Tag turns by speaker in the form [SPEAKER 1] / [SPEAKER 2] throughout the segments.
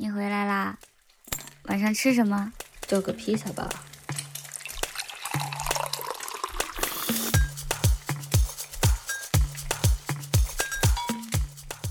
[SPEAKER 1] 你回来啦？晚上吃什么？
[SPEAKER 2] 叫个披萨吧。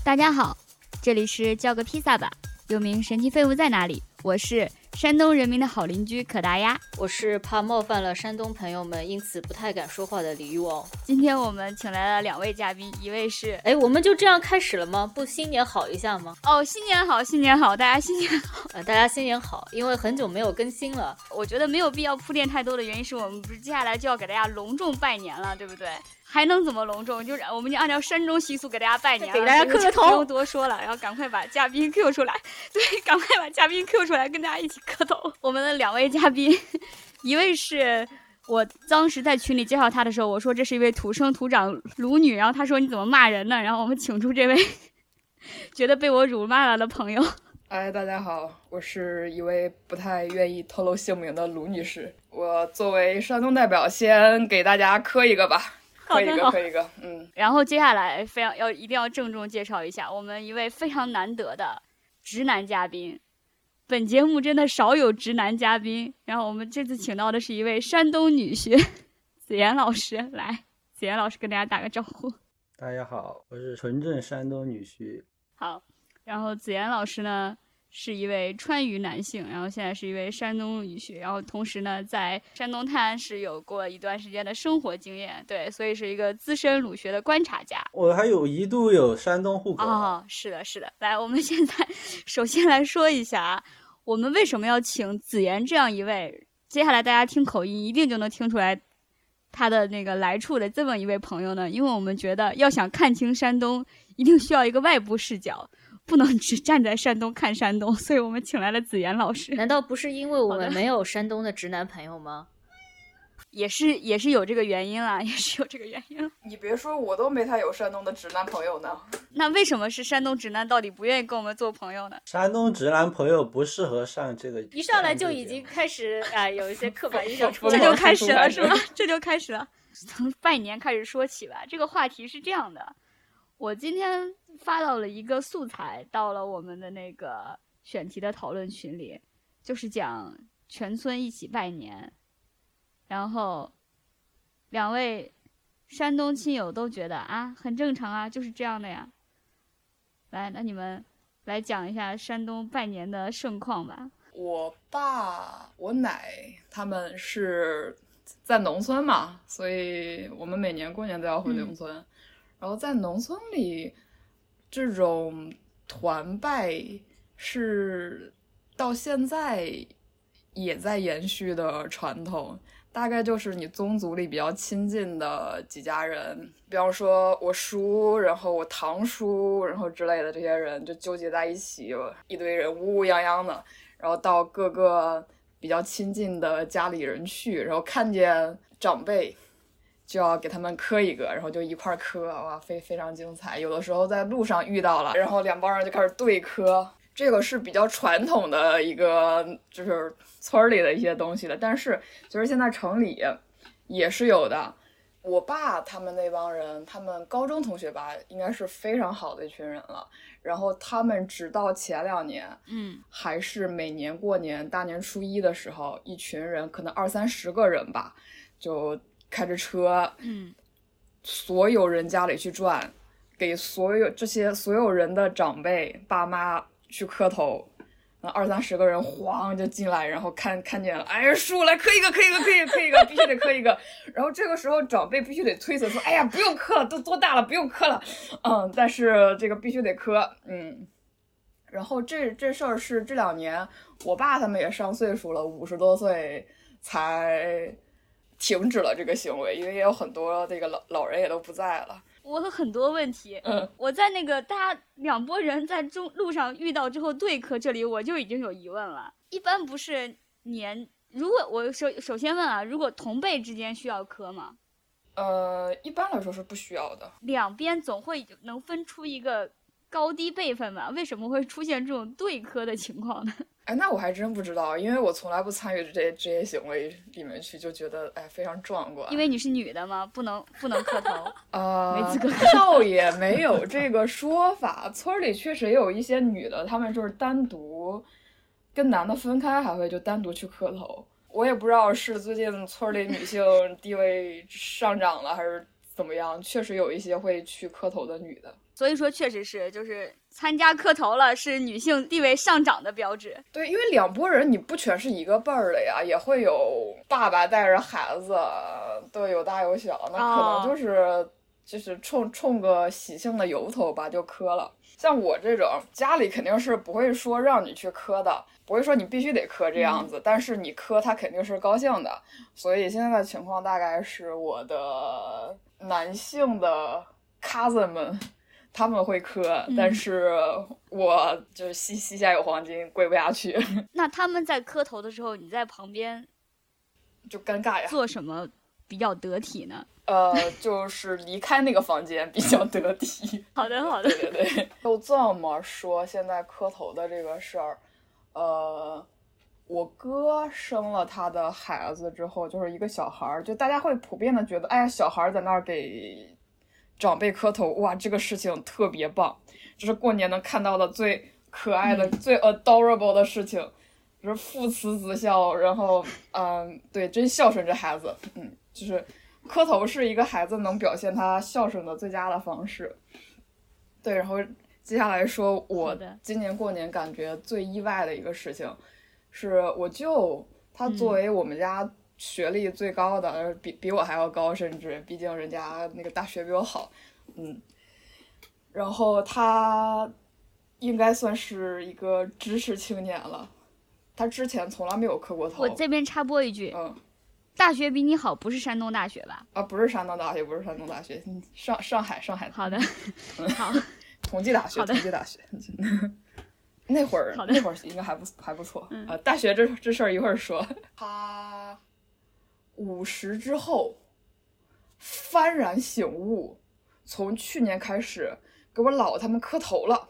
[SPEAKER 1] 大家好，这里是叫个披萨吧，又名神奇废物在哪里？我是。山东人民的好邻居可达鸭，
[SPEAKER 2] 我是怕冒犯了山东朋友们，因此不太敢说话的李玉王。
[SPEAKER 1] 今天我们请来了两位嘉宾，一位是……
[SPEAKER 2] 哎，我们就这样开始了吗？不新年好一下吗？
[SPEAKER 1] 哦，新年好，新年好，大家新年好，
[SPEAKER 2] 呃，大家新年好。因为很久没有更新了，
[SPEAKER 1] 我觉得没有必要铺垫太多的原因是我们不是接下来就要给大家隆重拜年了，对不对？还能怎么隆重？就是我们就按照山东习俗给大家拜年，
[SPEAKER 2] 给大家磕个头，
[SPEAKER 1] 不用多说了。然后赶快把嘉宾 Q 出来，对，赶快把嘉宾 Q 出来，跟大家一起磕头。我们的两位嘉宾，一位是我当时在群里介绍他的时候，我说这是一位土生土长鲁女，然后他说你怎么骂人呢？然后我们请出这位 觉得被我辱骂了的朋友。
[SPEAKER 3] 哎，大家好，我是一位不太愿意透露姓名的卢女士。我作为山东代表，先给大家磕一个吧。可以一个，可以一个，嗯。
[SPEAKER 1] 然后接下来非常要一定要郑重介绍一下我们一位非常难得的直男嘉宾。本节目真的少有直男嘉宾。然后我们这次请到的是一位山东女婿 子妍老师，来，子妍老师跟大家打个招呼。
[SPEAKER 4] 大家好，我是纯正山东女婿。
[SPEAKER 1] 好，然后子妍老师呢？是一位川渝男性，然后现在是一位山东女婿，然后同时呢，在山东泰安市有过一段时间的生活经验，对，所以是一个资深鲁学的观察家。
[SPEAKER 4] 我还有一度有山东户口
[SPEAKER 1] 哦，是的，是的。来，我们现在首先来说一下，我们为什么要请子言这样一位，接下来大家听口音一定就能听出来他的那个来处的这么一位朋友呢？因为我们觉得要想看清山东，一定需要一个外部视角。不能只站在山东看山东，所以我们请来了子妍老师。
[SPEAKER 2] 难道不是因为我们没有山东的直男朋友吗？
[SPEAKER 1] 也是，也是有这个原因啦，也是有这个原因。
[SPEAKER 3] 你别说，我都没他有山东的直男朋友呢。
[SPEAKER 1] 那为什么是山东直男到底不愿意跟我们做朋友呢？
[SPEAKER 4] 山东直男朋友不适合上这个，
[SPEAKER 2] 一上来就已经开始啊，有一些刻板印象 出
[SPEAKER 1] 来，这就开始了 是吗？这就开始了，从拜年开始说起吧。这个话题是这样的，我今天。发到了一个素材，到了我们的那个选题的讨论群里，就是讲全村一起拜年，然后两位山东亲友都觉得啊很正常啊，就是这样的呀。来，那你们来讲一下山东拜年的盛况吧。
[SPEAKER 3] 我爸、我奶他们是在农村嘛，所以我们每年过年都要回农村，然后在农村里。这种团拜是到现在也在延续的传统，大概就是你宗族里比较亲近的几家人，比方说我叔，然后我堂叔，然后之类的这些人就纠结在一起，一堆人乌乌泱泱的，然后到各个比较亲近的家里人去，然后看见长辈。就要给他们磕一个，然后就一块磕，哇，非非常精彩。有的时候在路上遇到了，然后两帮人就开始对磕，这个是比较传统的一个，就是村里的一些东西的。但是其实现在城里也是有的。我爸他们那帮人，他们高中同学吧，应该是非常好的一群人了。然后他们直到前两年，
[SPEAKER 1] 嗯，
[SPEAKER 3] 还是每年过年大年初一的时候，一群人可能二三十个人吧，就。开着车，
[SPEAKER 1] 嗯，
[SPEAKER 3] 所有人家里去转，给所有这些所有人的长辈爸妈去磕头，那二三十个人晃就进来，然后看看见了，哎，叔来磕一个，磕一个，磕一个，磕一个，必须得磕一个。然后这个时候长辈必须得推辞说，哎呀，不用磕了，都多大了，不用磕了。嗯，但是这个必须得磕，嗯。然后这这事儿是这两年，我爸他们也上岁数了，五十多岁才。停止了这个行为，因为也有很多这个老老人也都不在了。
[SPEAKER 1] 我有很多问题，
[SPEAKER 3] 嗯，
[SPEAKER 1] 我在那个大家两拨人在中路上遇到之后对磕，这里我就已经有疑问了。一般不是年，如果我首首先问啊，如果同辈之间需要磕吗？
[SPEAKER 3] 呃，一般来说是不需要的。
[SPEAKER 1] 两边总会能分出一个高低辈分嘛，为什么会出现这种对磕的情况呢？
[SPEAKER 3] 哎，那我还真不知道，因为我从来不参与这些这些行为里面去，就觉得哎非常壮观。
[SPEAKER 1] 因为你是女的嘛，不能不能磕头。
[SPEAKER 3] 啊，
[SPEAKER 1] 没资格
[SPEAKER 3] 倒也没有这个说法。村儿里确实也有一些女的，她们就是单独跟男的分开，还会就单独去磕头。我也不知道是最近村儿里女性地位上涨了，还是怎么样。确实有一些会去磕头的女的。
[SPEAKER 1] 所以说，确实是就是参加磕头了，是女性地位上涨的标志。
[SPEAKER 3] 对，因为两拨人你不全是一个辈儿的呀，也会有爸爸带着孩子，对，有大有小，那可能就是、就是冲冲个喜庆的由头吧，就磕了。像我这种家里肯定是不会说让你去磕的，不会说你必须得磕这样子，但是你磕他肯定是高兴的。所以现在的情况大概是我的男性的 cousin 们。他们会磕，但是我就是膝膝下有黄金，跪不下去，
[SPEAKER 1] 那他们在磕头的时候，你在旁边
[SPEAKER 3] 就尴尬呀。
[SPEAKER 1] 做什么比较得体呢？
[SPEAKER 3] 呃，就是离开那个房间比较得体。
[SPEAKER 1] 好的，好的。
[SPEAKER 3] 对对对，就这么说，现在磕头的这个事儿，呃，我哥生了他的孩子之后，就是一个小孩儿，就大家会普遍的觉得，哎呀，小孩儿在那儿给长辈磕头，哇，这个事情特别棒，这是过年能看到的最可爱的、最 adorable 的事情，就是父慈子孝，然后，嗯，对，真孝顺这孩子，嗯，就是磕头是一个孩子能表现他孝顺的最佳的方式。对，然后接下来说我今年过年感觉最意外的一个事情，是我舅他作为我们家学历最高的，呃比比我还要高，甚至毕竟人家那个大学比我好，嗯，然后他应该算是一个知识青年了，他之前从来没有磕过头，
[SPEAKER 1] 我这边插播一句，
[SPEAKER 3] 嗯。
[SPEAKER 1] 大学比你好不是山东大学吧？
[SPEAKER 3] 啊，不是山东大学，不是山东大学，嗯上上海上海
[SPEAKER 1] 好的，好，
[SPEAKER 3] 同济大学，同济大学。那会儿那会儿应该还不还不错啊、
[SPEAKER 1] 嗯
[SPEAKER 3] 大学这这事儿一会儿说。他五十之后幡然醒悟，从去年开始给我姥他们磕头了，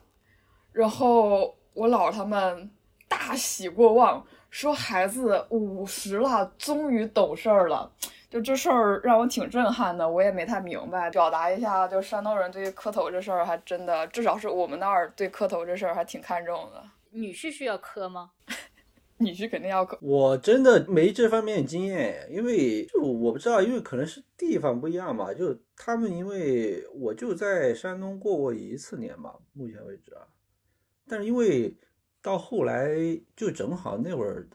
[SPEAKER 3] 然后我姥他们大喜过望，说孩子五十了，终于懂事儿了。就这事儿让我挺震撼的，我也没太明白。表达一下，就山东人对于磕头这事儿还真的，至少是我们那儿对磕头这事儿还挺看重的。
[SPEAKER 2] 女婿需要磕吗？
[SPEAKER 3] 你是肯定要磕，
[SPEAKER 4] 我真的没这方面经验，因为就我不知道，因为可能是地方不一样吧。就他们，因为我就在山东过过一次年嘛，目前为止啊。但是因为到后来就正好那会儿，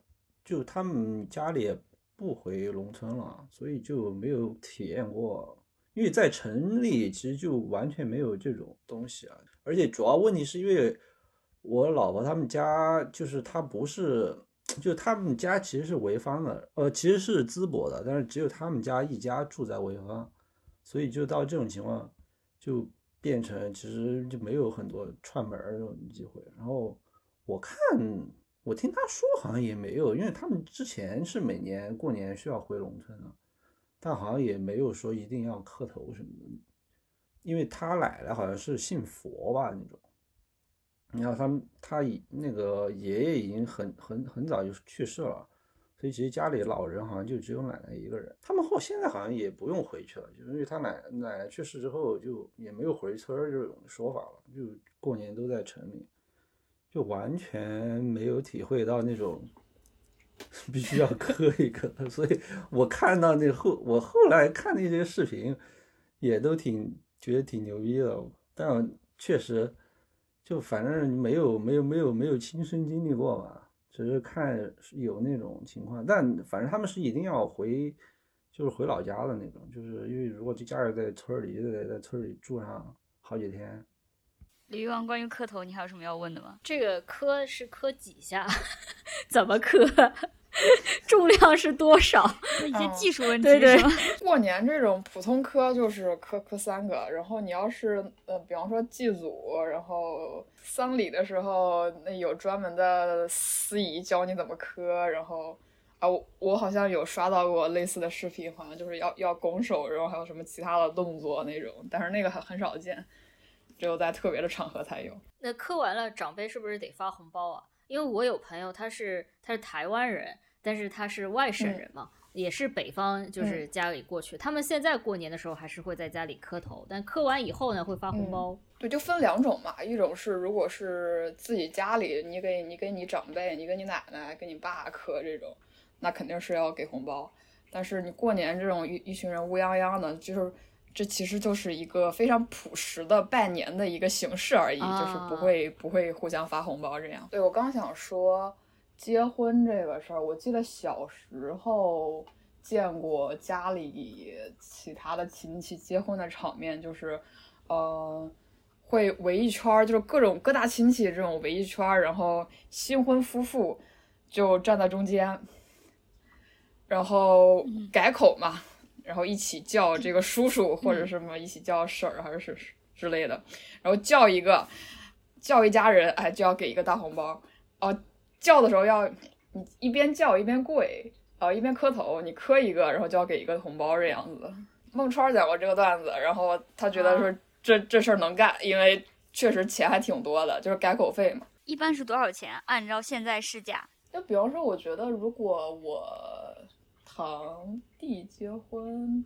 [SPEAKER 4] 就他们家里也不回农村了，所以就没有体验过。因为在城里其实就完全没有这种东西啊，而且主要问题是因为我老婆他们家就是他不是。就他们家其实是潍坊的，呃，其实是淄博的，但是只有他们家一家住在潍坊，所以就到这种情况，就变成其实就没有很多串门这种机会。然后我看，我听他说好像也没有，因为他们之前是每年过年需要回农村的，但好像也没有说一定要磕头什么的，因为他奶奶好像是信佛吧那种。然后他们他已那个爷爷已经很很很早就去世了，所以其实家里老人好像就只有奶奶一个人。他们后现在好像也不用回去了，就因为他奶奶奶去世之后就也没有回村儿这种说法了，就过年都在城里，就完全没有体会到那种必须要磕一磕。所以我看到那后我后来看那些视频，也都挺觉得挺牛逼的，但确实。就反正没有没有没有没有亲身经历过吧，只是看有那种情况，但反正他们是一定要回，就是回老家的那种，就是因为如果这家人在村里，就得在村里住上好几天。
[SPEAKER 1] 李玉王，关于磕头，你还有什么要问的吗？
[SPEAKER 2] 这个磕是磕几下？怎么磕？重量是多少？
[SPEAKER 1] 一些技术问题
[SPEAKER 2] 对对？
[SPEAKER 3] 过年这种普通磕就是磕磕三个，然后你要是呃，比方说祭祖，然后丧礼的时候，那有专门的司仪教你怎么磕，然后啊，我我好像有刷到过类似的视频，好像就是要要拱手，然后还有什么其他的动作那种，但是那个很很少见。只有在特别的场合才有。
[SPEAKER 2] 那磕完了，长辈是不是得发红包啊？因为我有朋友，他是他是台湾人，但是他是外省人嘛，也是北方，就是家里过去。他们现在过年的时候还是会在家里磕头，但磕完以后呢，会发红包。
[SPEAKER 3] 对，就分两种嘛，一种是如果是自己家里，你给你给你长辈，你跟你奶奶、跟你爸磕这种，那肯定是要给红包。但是你过年这种一一群人乌泱泱的，就是这其实就是一个非常朴实的拜年的一个形式而已，就是不会不会互相发红包这样。对我刚想说结婚这个事儿，我记得小时候见过家里其他的亲戚结婚的场面，就是呃会围一圈儿，就是各种各大亲戚这种围一圈儿，然后新婚夫妇就站在中间。然后改口嘛，然后一起叫这个叔叔或者什么，一起叫婶儿还是是之类的，然后叫一个，叫一家人，哎，就要给一个大红包。哦，叫的时候要你一边叫一边跪，啊，一边磕头，你磕一个，然后就要给一个红包这样子。孟川讲过这个段子，然后他觉得说这这事儿能干，因为确实钱还挺多的，就是改口费嘛。
[SPEAKER 1] 一般是多少钱？按照现在市价？
[SPEAKER 3] 就比方说，我觉得如果我。堂弟结婚，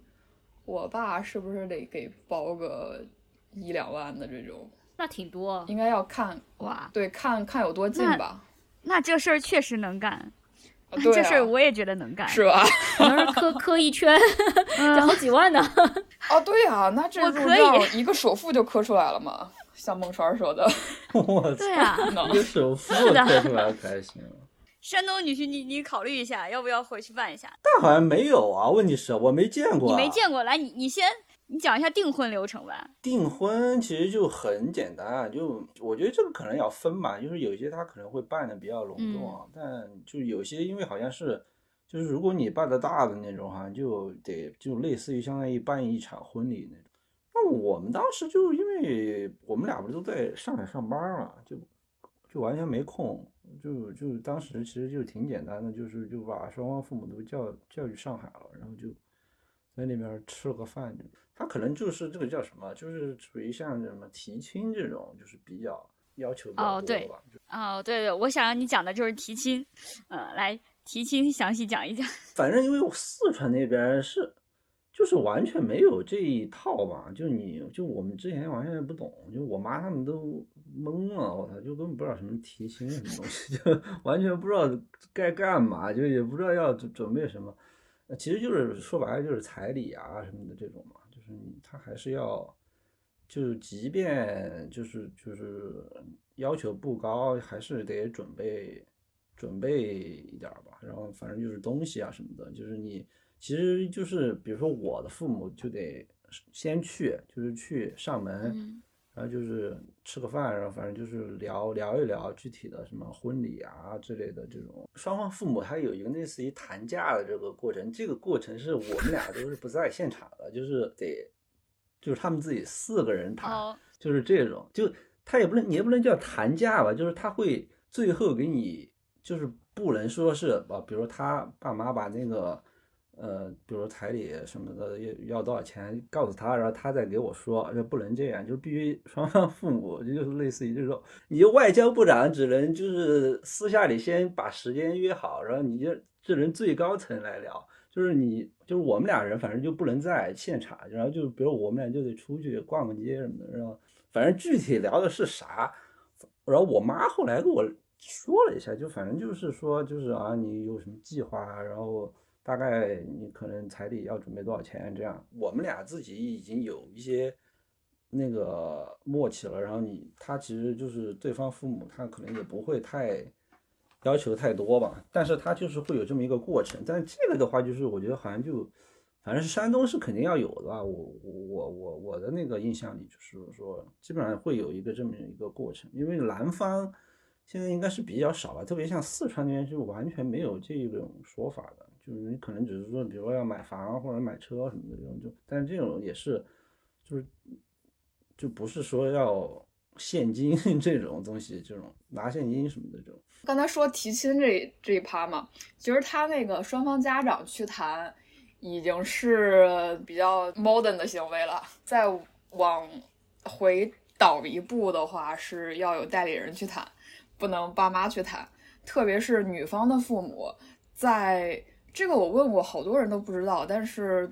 [SPEAKER 3] 我爸是不是得给包个一两万的这种？
[SPEAKER 2] 那挺多，
[SPEAKER 3] 应该要看
[SPEAKER 1] 哇，
[SPEAKER 3] 对，看看有多近吧。
[SPEAKER 1] 那这事儿确实能干，
[SPEAKER 3] 这
[SPEAKER 1] 事儿我也觉得能干，
[SPEAKER 3] 是吧？
[SPEAKER 2] 可能是磕磕一圈，这 好几万呢。
[SPEAKER 3] 啊，对啊，那这
[SPEAKER 1] 可以
[SPEAKER 3] 一个首付就磕出来了嘛？像孟川说的，
[SPEAKER 4] 我
[SPEAKER 1] 对啊，
[SPEAKER 4] 一个首付磕出来可还行。
[SPEAKER 1] 山东女婿，你你考虑一下，要不要回去办一下？
[SPEAKER 4] 但好像没有啊，问题是我没见过。
[SPEAKER 1] 你没见过，来，你你先，你讲一下订婚流程吧。
[SPEAKER 4] 订婚其实就很简单，就我觉得这个可能要分吧，就是有些他可能会办的比较隆重，但就有些因为好像是，就是如果你办的大的那种哈，就得就类似于相当于办一场婚礼那种。那我们当时就因为我们俩不都在上海上班嘛，就就完全没空。就就当时其实就挺简单的，就是就把双方父母都叫叫去上海了，然后就在那边吃了个饭。他可能就是这个叫什么，就是属于像什么提亲这种，就是比较要求比较
[SPEAKER 1] 多吧。哦，对对，我想让你讲的就是提亲，呃，来提亲详细讲一讲。
[SPEAKER 4] 反正因为我四川那边是。就是完全没有这一套吧，就你就我们之前完全不懂，就我妈他们都懵了，我操，就根本不知道什么提亲什么东西，就 完全不知道该干嘛，就也不知道要准备什么，其实就是说白了就是彩礼啊什么的这种嘛，就是你他还是要，就是即便就是就是要求不高，还是得准备准备一点吧，然后反正就是东西啊什么的，就是你。其实就是，比如说我的父母就得先去，就是去上门，然后就是吃个饭，然后反正就是聊聊一聊具体的什么婚礼啊之类的这种。双方父母还有一个类似于谈价的这个过程，这个过程是我们俩都是不在现场的，就是得就是他们自己四个人谈，就是这种，就他也不能你也不能叫谈价吧，就是他会最后给你就是不能说是啊，比如他爸妈把那个。呃，比如彩礼什么的要要多少钱，告诉他，然后他再给我说，这不能这样，就必须双方父母，就是类似于这种，你就外交部长只能就是私下里先把时间约好，然后你就这人最高层来聊，就是你就是我们俩人，反正就不能在现场，然后就比如我们俩就得出去逛个街什么的，然后反正具体聊的是啥，然后我妈后来跟我说了一下，就反正就是说就是啊，你有什么计划，然后。大概你可能彩礼要准备多少钱？这样我们俩自己已经有一些那个默契了。然后你他其实就是对方父母，他可能也不会太要求太多吧。但是他就是会有这么一个过程。但这个的话，就是我觉得好像就反正是山东是肯定要有的吧。我我我我我的那个印象里就是说，基本上会有一个这么一个过程。因为南方现在应该是比较少了，特别像四川那边是完全没有这种说法的。就是你可能只是说，比如说要买房或者买车什么的这种，就但是这种也是，就是就不是说要现金 这种东西，这种拿现金什么的这种。
[SPEAKER 3] 刚才说提亲这这一趴嘛，其实他那个双方家长去谈，已经是比较 modern 的行为了。再往回倒一步的话，是要有代理人去谈，不能爸妈去谈。特别是女方的父母，在这个我问过好多人都不知道，但是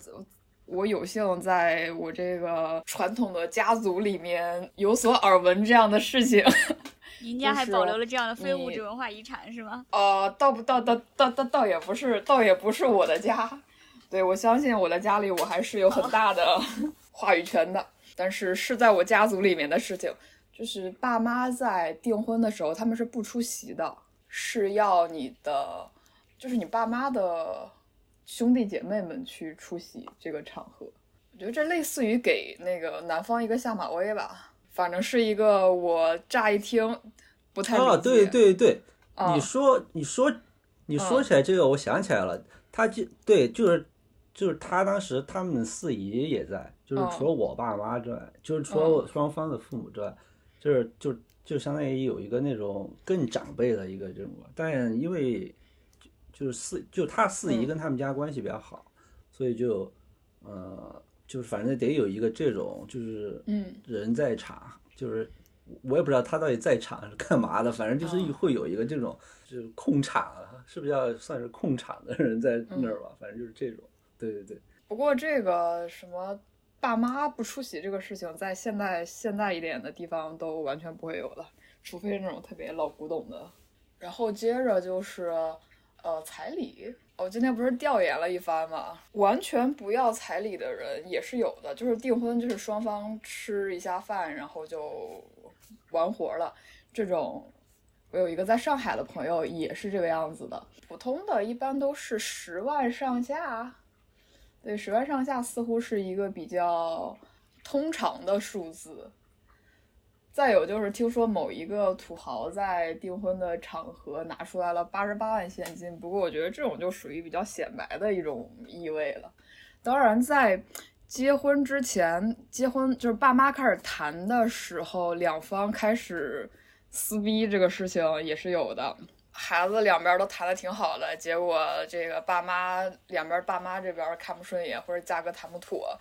[SPEAKER 3] 我有幸在我这个传统的家族里面有所耳闻这样的事情。
[SPEAKER 1] 您家还保留了这样的非物质文化遗产是吗？
[SPEAKER 3] 呃，倒不倒倒倒倒倒也不是，倒也不是我的家。对我相信我的家里我还是有很大的 话语权的，但是是在我家族里面的事情，就是爸妈在订婚的时候他们是不出席的，是要你的，就是你爸妈的兄弟姐妹们去出席这个场合。我觉得这类似于给那个男方一个下马威吧，反正是一个我乍一听不太。
[SPEAKER 4] 啊，对对对，
[SPEAKER 3] 啊
[SPEAKER 4] 你说你说你说
[SPEAKER 3] 嗯
[SPEAKER 4] 起来这个，我想起来了，他就对，就是就是他当时他们四姨也在，就是
[SPEAKER 3] 嗯
[SPEAKER 4] 除了我爸妈之外，就是除了我双方的父母之外，就是就就相当于有一个那种更长辈的一个这种，但因为就就是四就他四姨
[SPEAKER 3] 嗯
[SPEAKER 4] 跟他们家关系比较好，所以就呃就是反正得有一个这种就是
[SPEAKER 3] 嗯
[SPEAKER 4] 人在场，就是我也不知道他到底在场是干嘛的，反正就是
[SPEAKER 3] 哦
[SPEAKER 4] 会有一个这种就是控场啊，是不是要算是控场的人在那儿吧？反正就是这种，对对对，
[SPEAKER 3] 不过这个什么爸妈不出席这个事情，在现代现代一点的地方都完全不会有了，除非那种特别老古董的。然后接着就是呃彩礼，我今天不是调研了一番嘛，完全不要彩礼的人也是有的，就是订婚就是双方吃一下饭，然后就完活了，这种。我有一个在上海的朋友也是这个样子的，普通的一般都是十万上下，对，十万上下似乎是一个比较通常的数字。再有就是听说某一个土豪在订婚的场合拿出来了八十八万现金，不过我觉得这种就属于比较显摆的一种意味了。当然，在结婚之前，结婚就是爸妈开始谈的时候，两方开始撕逼这个事情也是有的。孩子两边都谈的挺好的，结果这个爸妈两边爸妈这边看不顺眼，或者价格谈不妥，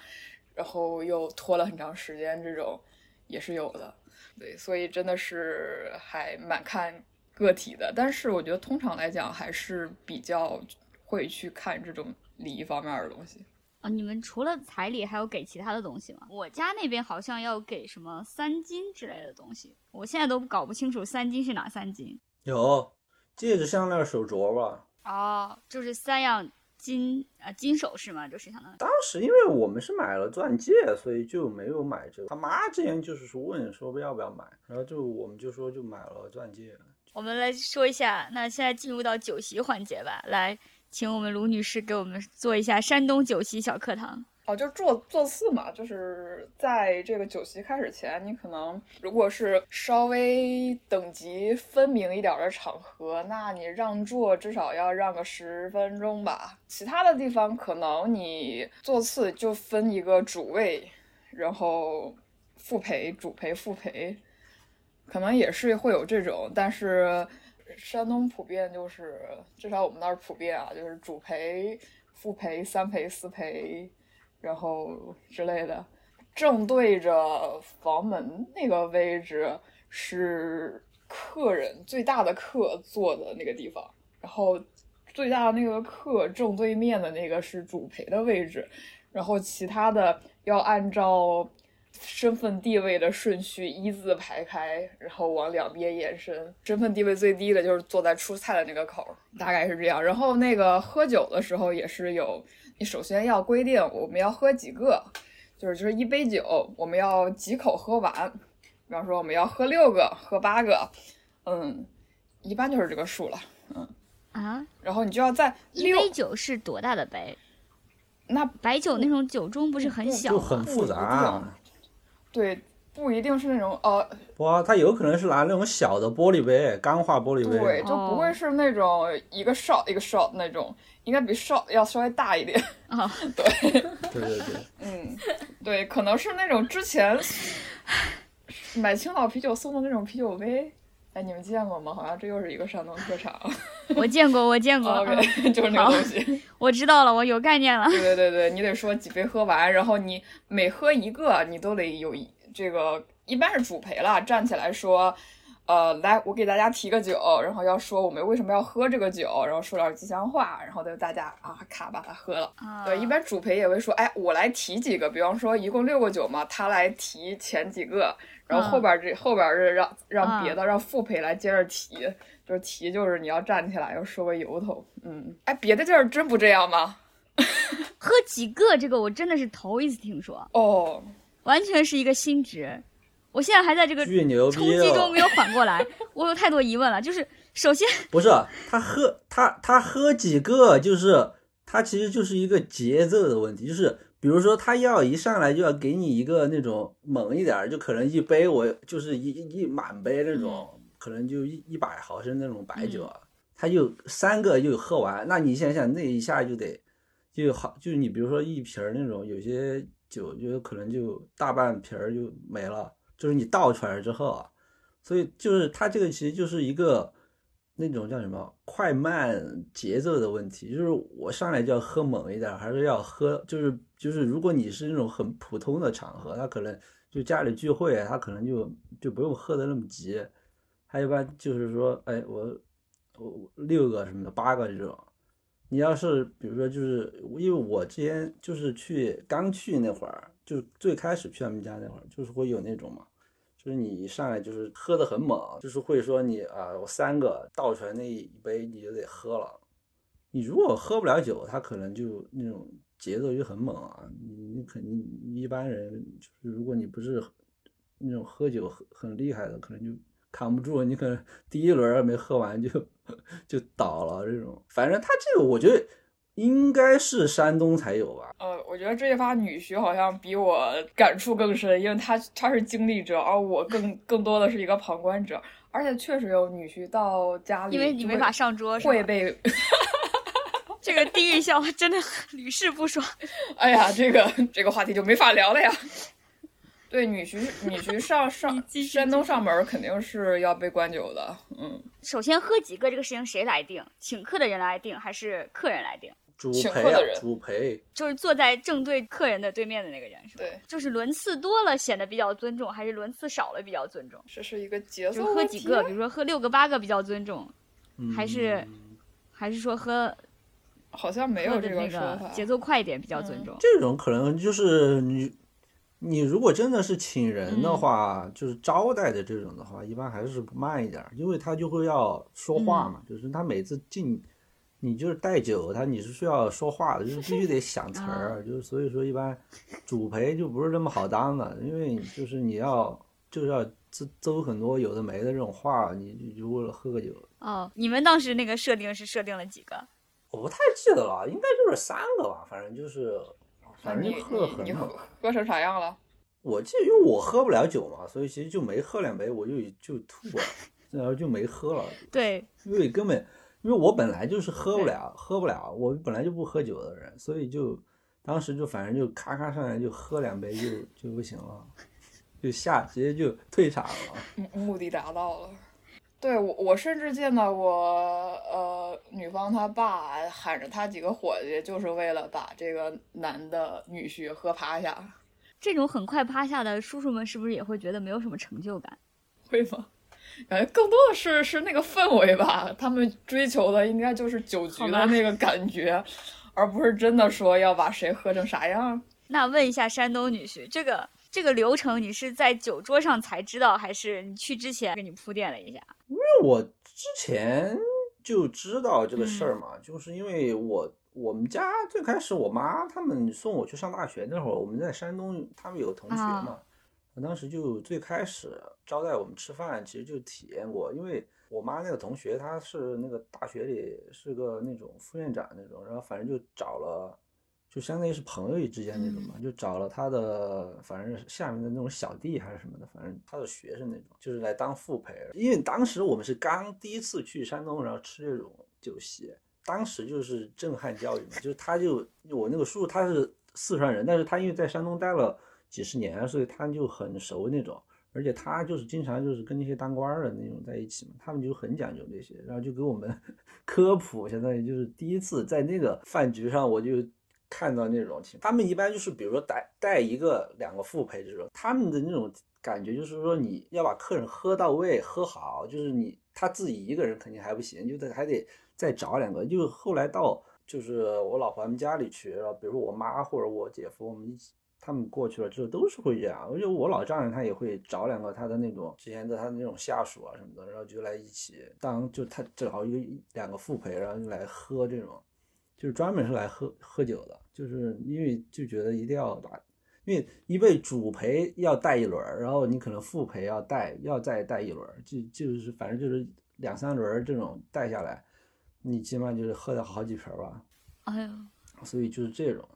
[SPEAKER 3] 然后又拖了很长时间，这种也是有的。对，所以真的是还蛮看个体的，但是我觉得通常来讲还是比较会去看这种礼仪方面的东西。
[SPEAKER 1] 啊，你们除了彩礼还有给其他的东西吗？我家那边好像要给什么三金之类的东西，我现在都搞不清楚三金是哪三金。
[SPEAKER 4] 有戒指、项链、手镯吧。
[SPEAKER 1] 哦，就是三样金啊、金首饰嘛，就是相当于。
[SPEAKER 4] 当时因为我们是买了钻戒，所以就没有买这个。他妈之前就是说问说要不要买，然后就我们就说就买了钻戒。
[SPEAKER 1] 我们来说一下，那现在进入到酒席环节吧，来，请我们卢女士给我们做一下山东酒席小课堂。
[SPEAKER 3] 哦，就是座座次嘛，就是在这个酒席开始前，你可能如果是稍微等级分明一点的场合，那你让座至少要让个十分钟吧。其他的地方可能你座次就分一个主位，然后副陪、主陪、副陪，可能也是会有这种，但是山东普遍就是，至少我们那儿普遍啊，就是主陪、副陪、三陪、四陪。然后之类的，正对着房门那个位置是客人最大的客坐的那个地方，然后最大的那个客正对面的那个是主陪的位置，然后其他的要按照身份地位的顺序一字排开，然后往两边延伸。身份地位最低的就是坐在出菜的那个口，大概是这样。然后那个喝酒的时候也是有。你首先要规定我们要喝几个，就是就是一杯酒我们要几口喝完。比方说我们要喝六个，喝八个，嗯，一般就是这个数了，嗯
[SPEAKER 1] 啊。
[SPEAKER 3] 然后你就要在
[SPEAKER 1] 一杯酒是多大的杯？
[SPEAKER 3] 那
[SPEAKER 1] 白酒那种酒盅不是很小
[SPEAKER 4] 就
[SPEAKER 1] 吗？
[SPEAKER 4] 很复杂、啊。
[SPEAKER 3] 对，不一定是那种呃，
[SPEAKER 4] 不，它有可能是拿那种小的玻璃杯，钢化玻璃杯。
[SPEAKER 3] 对，就不会是那种一个 shot 一个 shot 那种。应该比 shot 要稍微大一点
[SPEAKER 1] 啊，
[SPEAKER 3] 对，
[SPEAKER 4] 对对对，
[SPEAKER 3] 嗯，对，可能是那种之前买青岛啤酒送的那种啤酒杯，哎，你们见过吗？好像这又是一个山东特产。
[SPEAKER 1] 我见过，我见过
[SPEAKER 3] 就是那个东西。
[SPEAKER 1] 我知道了，我有概念了。
[SPEAKER 3] 对对对对，你得说几杯喝完，然后你每喝一个，你都得有这个一般是主陪了，站起来说。呃，来，我给大家提个酒，然后要说我们为什么要喝这个酒，然后说点吉祥话，然后就大家啊咔把它喝了。对，一般主陪也会说，哎，我来提几个，比方说一共六个酒嘛，他来提前几个，然后后边这后边是让让别的让副陪来接着提，就是提就是你要站起来要说个由头。嗯，哎，别的地儿真不这样吗？
[SPEAKER 1] 喝几个这个我真的是头一次听说
[SPEAKER 3] 哦，
[SPEAKER 1] 完全是一个新职。我现在还在这个冲击中没有缓过来，我有太多疑问了。就是首先
[SPEAKER 4] 不是他喝他他喝几个，就是他其实就是一个节奏的问题。就是比如说他要一上来就要给你一个那种猛一点，就可能一杯我就是一一满杯那种，可能就一一百毫升那种白酒，他就三个就喝完。那你想想那一下就得就好，就是你比如说一瓶那种有些酒就可能就大半瓶就没了。就是你倒出来之后啊，所以就是它这个其实就是一个那种叫什么快慢节奏的问题。就是我上来就要喝猛一点，还是要喝？就是就是如果你是那种很普通的场合，他可能就家里聚会，他可能就就不用喝的那么急。他一般就是说，哎，我我六个什么的，八个这种。你要是比如说，就是因为我之前就是去刚去那会儿。就最开始去他们家那会儿，就是会有那种嘛，就是你一上来就是喝的很猛，就是会说你啊，我三个倒出来那一杯你就得喝了。你如果喝不了酒，他可能就那种节奏就很猛啊。你你肯定一般人就是如果你不是那种喝酒很很厉害的，可能就扛不住。你可能第一轮没喝完就 就倒了这种。反正他这个我觉得。应该是山东才有吧？
[SPEAKER 3] 呃，我觉得这一发女婿好像比我感触更深，因为他他是经历者，而我更更多的是一个旁观者。而且确实有女婿到家里，
[SPEAKER 1] 因为你没法上桌，
[SPEAKER 3] 会被
[SPEAKER 1] 这个地狱笑话真的屡试不爽。
[SPEAKER 3] 哎呀，这个这个话题就没法聊了呀。对，女婿女婿上 上山东上门肯定是要被灌酒的。嗯，
[SPEAKER 1] 首先喝几个这个事情谁来定？请客的人来定还是客人来定？
[SPEAKER 4] 主陪啊，主陪
[SPEAKER 1] 就是坐在正对客人的对面的那个人，是吧？
[SPEAKER 3] 对，
[SPEAKER 1] 就是轮次多了显得比较尊重，还是轮次少了比较尊重？
[SPEAKER 3] 这是一个节奏。
[SPEAKER 1] 就喝几个，比如说喝六个八个比较尊重，还是还是说喝？
[SPEAKER 3] 好像没有这
[SPEAKER 1] 个
[SPEAKER 3] 说法。
[SPEAKER 1] 节奏快一点比较尊重。
[SPEAKER 4] 这种可能就是你，你如果真的是请人的话，就是招待的这种的话，一般还是慢一点，因为他就会要说话嘛，就是他每次进。你就是带酒，他你是需要说话的，就是必须得想词儿，就是所以说一般主陪就不是这么好当的，因为就是你要就是要诌诌很多有的没的这种话，你就为了喝个酒。
[SPEAKER 1] 哦，你们当时那个设定是设定了几个？
[SPEAKER 4] 我不太记得了，应该就是三个吧，反正就是反正喝很
[SPEAKER 3] 喝喝成啥样了？
[SPEAKER 4] 我记得因为我喝不了酒嘛，所以其实就没喝两杯我就就吐了，然后就没喝了。
[SPEAKER 1] 对，
[SPEAKER 4] 因为根本。因为我本来就是喝不了，喝不了，我本来就不喝酒的人，所以就当时就反正就咔咔上来就喝两杯就就不行了，就下直接就退场了。
[SPEAKER 3] 目的达到了。对我，我甚至见到过，呃，女方她爸喊着他几个伙计，就是为了把这个男的女婿喝趴下。
[SPEAKER 1] 这种很快趴下的叔叔们，是不是也会觉得没有什么成就感？
[SPEAKER 3] 会吗？感觉更多的是是那个氛围吧，他们追求的应该就是酒局的那个感觉，而不是真的说要把谁喝成啥样。
[SPEAKER 1] 那问一下山东女婿，这个这个流程你是在酒桌上才知道，还是你去之前给你铺垫了一下？
[SPEAKER 4] 因为我之前就知道这个事儿嘛，就是因为我我们家最开始我妈他们送我去上大学那会儿，我们在山东，他们有个同学嘛。我当时就最开始招待我们吃饭，其实就体验过，因为我妈那个同学，他是那个大学里是个那种副院长那种，然后反正就找了，就相当于是朋友之间那种嘛，就找了他的，反正下面的那种小弟还是什么的，反正他的学生那种，就是来当副陪。因为当时我们是刚第一次去山东，然后吃这种酒席，当时就是震撼教育嘛，就是他就我那个叔叔他是四川人，但是他因为在山东待了。几十年，所以他就很熟那种，而且他就是经常就是跟那些当官的那种在一起嘛，他们就很讲究这些，然后就给我们 科普，相当于就是第一次在那个饭局上，我就看到那种情况。他们一般就是比如说带带一个两个副陪这种，他们的那种感觉就是说你要把客人喝到位、喝好，就是你他自己一个人肯定还不行，就得还得再找两个。就后来到就是我老婆他们家里去，然后比如说我妈或者我姐夫，我们一起他们过去了之后都是会这样。我觉得我老丈人他也会找两个他的那种之前的他的那种下属啊什么的，然后就来一起当就他正好一个两个副陪，然后就来喝这种，就是专门是来喝喝酒的，就是因为就觉得一定要把。因为一位主陪要带一轮，然后你可能副陪要带，要再带一轮，就就是反正就是两三轮这种带下来，你起码就是喝了好几瓶吧。
[SPEAKER 1] 哎呦，
[SPEAKER 4] 所以就是这种，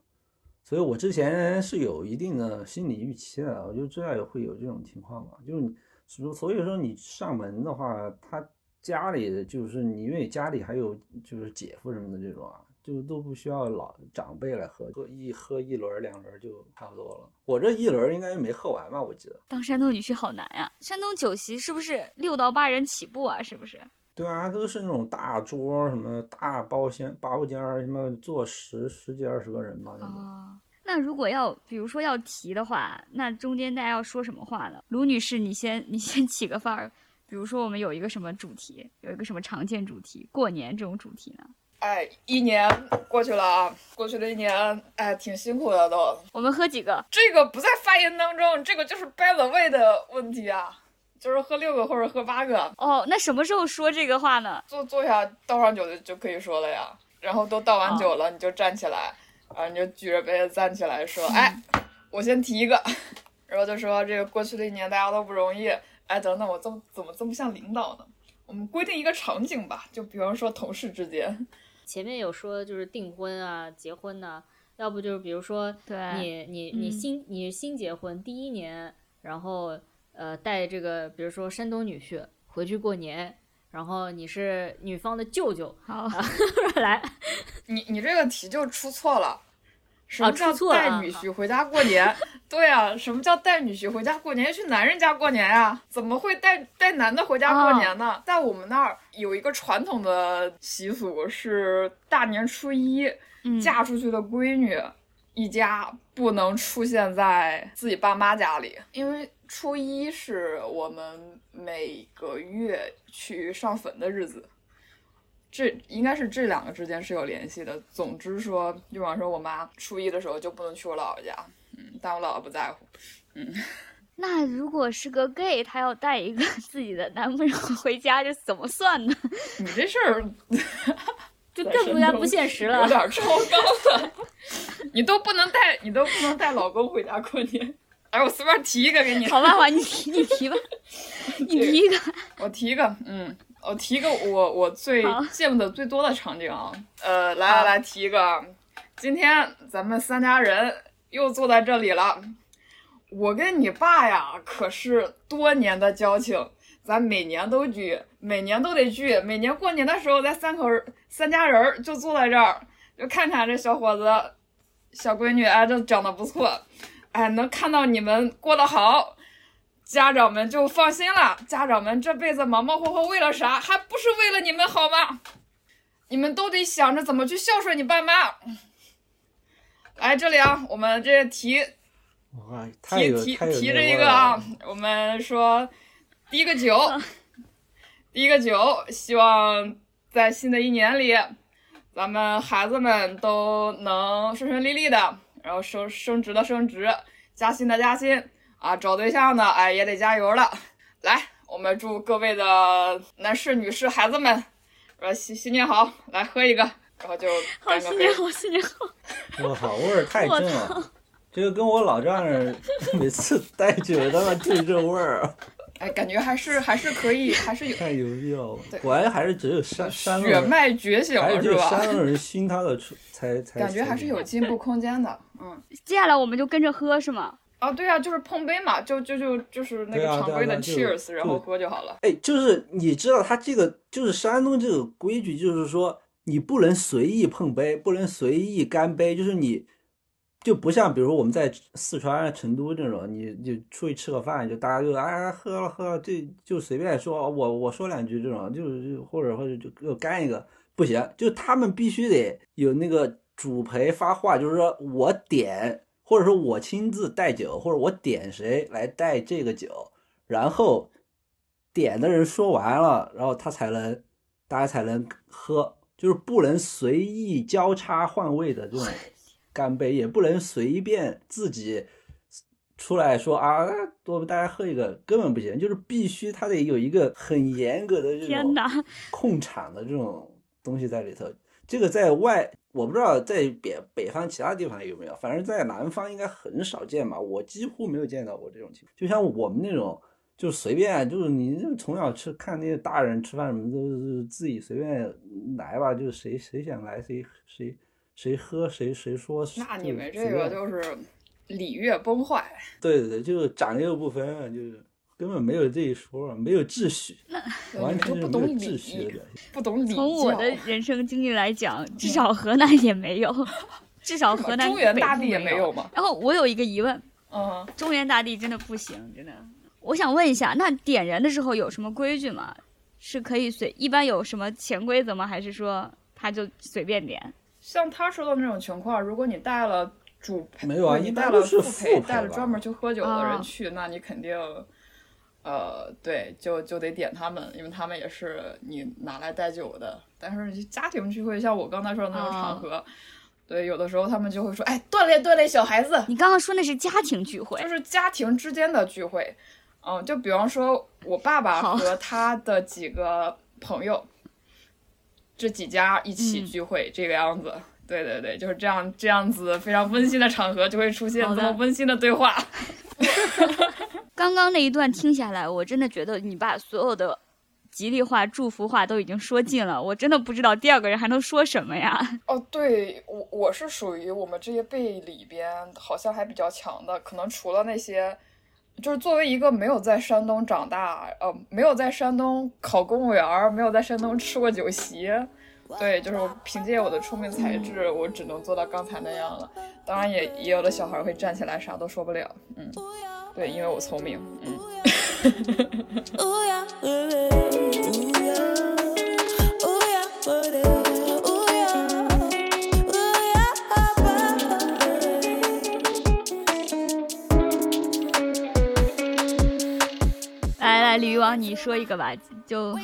[SPEAKER 4] 所以我之前是有一定的心理预期的，我就知道会有这种情况嘛。就是，所以说你上门的话，他家里就是你因为家里还有就是姐夫什么的这种啊。就都不需要老长辈来喝，喝一喝一轮两轮就差不多了。我这一轮应该没喝完吧？我记得。
[SPEAKER 1] 当山东女婿好难呀！山东酒席是不是六到八人起步啊？是不是？
[SPEAKER 4] 对啊，都是那种大桌，什么大包间、包间，什么坐十十几二十个人吧。
[SPEAKER 1] 哦，那如果要比如说要提的话，那中间大家要说什么话呢？卢女士，你先你先起个范儿。比如说我们有一个什么主题，有一个什么常见主题，过年这种主题呢？
[SPEAKER 3] 哎，一年过去了啊，过去了一年，哎，挺辛苦的都。
[SPEAKER 1] 我们喝几个？
[SPEAKER 3] 这个不在发言当中，这个就是 by the way 的问题啊，就是喝六个或者喝八个。
[SPEAKER 1] 哦，那什么时候说这个话呢？
[SPEAKER 3] 坐坐下倒上酒就就可以说了呀。然后都倒完酒了，你就站起来，啊，你就举着杯子站起来说，哎，我先提一个，然后就说这个过去的一年大家都不容易。哎，等等，我这么怎么这么像领导呢？我们规定一个场景吧，就比方说同事之间。
[SPEAKER 2] 前面有说就是订婚啊、结婚呐，要不就是比如说你你你新你新结婚第一年，然后呃带这个比如说山东女婿回去过年，然后你是女方的舅舅，
[SPEAKER 1] 好
[SPEAKER 2] 来，
[SPEAKER 3] 你你这个题就出错了。什么叫带女婿回家过年？对啊，什么叫带女婿回家过年？去男人家过年呀？怎么会带带男的回家过年呢？在我们那儿有一个传统的习俗，是大年初一嫁出去的闺女一家不能出现在自己爸妈家里，因为初一是我们每个月去上坟的日子。这应该是这两个之间是有联系的。总之说，就比方说，我妈初一的时候就不能去我姥姥家，嗯，但我姥姥不在乎，嗯。
[SPEAKER 1] 那如果是个 gay，他要带一个 自己的男朋友回家，这怎么算呢？
[SPEAKER 3] 你这事儿
[SPEAKER 2] 就更加不现实了，
[SPEAKER 3] 有点超纲了。你都不能带，你都不能带老公回家过年。哎，我随便提一个给你。
[SPEAKER 1] 好吧，好，你提，你提吧，你提一个。
[SPEAKER 3] 我提一个，嗯。我提一个我我最见的最多的场景啊，呃，来来来提一个，今天咱们三家人又坐在这里了。我跟你爸呀可是多年的交情，咱每年都聚，每年都得聚，每年过年的时候咱三口三家人就坐在这儿，就看看这小伙子、小闺女，哎，这长得不错，哎，能看到你们过得好。家长们就放心了，家长们这辈子忙忙活活为了啥？还不是为了你们好吗？你们都得想着怎么去孝顺你爸妈。来这里啊，我们这提提提提着一个啊，我们说第一个九，第一个九，希望在新的一年里，咱们孩子们都能顺顺利利的，然后升升职的升职，加薪的加薪。啊，找对象的，哎，也得加油了。来，我们祝各位的男士、女士、孩子们，说新新年好，来喝一个，然后就
[SPEAKER 1] 好新年好，新年好。
[SPEAKER 4] 我操，味儿太正了，这个跟我老丈人每次带酒他妈就这味儿。
[SPEAKER 3] 哎，感觉还是还是可以，还是有
[SPEAKER 4] 太有必要了。果然还是只有山山
[SPEAKER 3] 血脉觉醒了，
[SPEAKER 4] 是吧？山东人熏他的出才才
[SPEAKER 3] 感觉还是有进步空间的。嗯，
[SPEAKER 1] 接下来我们就跟着喝是吗？
[SPEAKER 3] 啊，对啊，就是碰杯嘛，就就就就是那个常规的 cheers，然后喝就好了。
[SPEAKER 4] 哎，就是你知道他这个就是山东这个规矩，就是说你不能随意碰杯，不能随意干杯，就是你就不像比如我们在四川成都这种，你就出去吃个饭，就大家就哎喝了喝了，这就随便说，我我说两句这种，就是就或者或者就干一个，不行，就他们必须得有那个主陪发话，就是说我点。或者说我亲自带酒，或者我点谁来带这个酒，然后点的人说完了，然后他才能大家才能喝，就是不能随意交叉换位的这种干杯，也不能随便自己出来说啊，我们大家喝一个，根本不行，就是必须他得有一个很严格的这种！控场的这种东西在里头。这个在外我不知道在北北方其他地方有没有，反正在南方应该很少见吧，我几乎没有见到过这种情况。就像我们那种，就随便，就是你从小吃看那些大人吃饭什么，都是自己随便来吧，就是谁谁想来谁谁谁喝谁谁说。
[SPEAKER 3] 那你们这个就是礼乐崩坏。
[SPEAKER 4] 对对对，就是长幼不分，啊就是根本没有这一说，没有秩序，
[SPEAKER 3] 那
[SPEAKER 4] 完
[SPEAKER 3] 全不懂礼
[SPEAKER 4] 序的。
[SPEAKER 3] 不懂礼。
[SPEAKER 1] 从我的人生经历来讲，至少河南也没有，至少河南
[SPEAKER 3] 中原大地也
[SPEAKER 1] 没
[SPEAKER 3] 没有嘛？
[SPEAKER 1] 然后我有一个疑问，
[SPEAKER 3] 嗯，
[SPEAKER 1] 中原大地真的不行，真的。我想问一下，那点燃的时候有什么规矩吗？是可以随一般有什么潜规则吗？还是说他就随便点？
[SPEAKER 3] 像他说的那种情况，如果你带了主陪，
[SPEAKER 4] 没有啊
[SPEAKER 3] 你带了副
[SPEAKER 4] 副陪
[SPEAKER 3] 带了专门去喝酒的
[SPEAKER 1] 啊。
[SPEAKER 3] 人去，那你肯定，呃，对，就就得点他们，因为他们也是你拿来带酒的。但是家庭聚会，像我刚才说的那种
[SPEAKER 1] 啊。
[SPEAKER 3] 场合，对，有的时候他们就会说，哎，锻炼锻炼小孩子，
[SPEAKER 1] 你刚刚说那是家庭聚会。
[SPEAKER 3] 就，是家庭之间的聚会，嗯，就比方说我爸爸和他的几个朋友，这几家一起
[SPEAKER 1] 嗯
[SPEAKER 3] 聚会，这个样子。对对对，就是这样，这样子非常温馨的场合就会出现这么温馨的对话。
[SPEAKER 1] 刚刚那一段听下来，我真的觉得你把所有的吉利话、祝福话都已经说尽了，我真的不知道第二个人还能说什么呀。
[SPEAKER 3] 哦，对我我是属于我们这些辈里边好像还比较强的，可能除了那些，就是作为一个没有在山东长大，呃，没有在山东考公务员，没有在山东吃过酒席，对，就是凭借我的聪明才智，我只能做到刚才那样了。当然也也有的小孩会站起来啥都说不了，嗯，对，因为我聪明，嗯。
[SPEAKER 1] 鲤鱼王，你说一个吧，就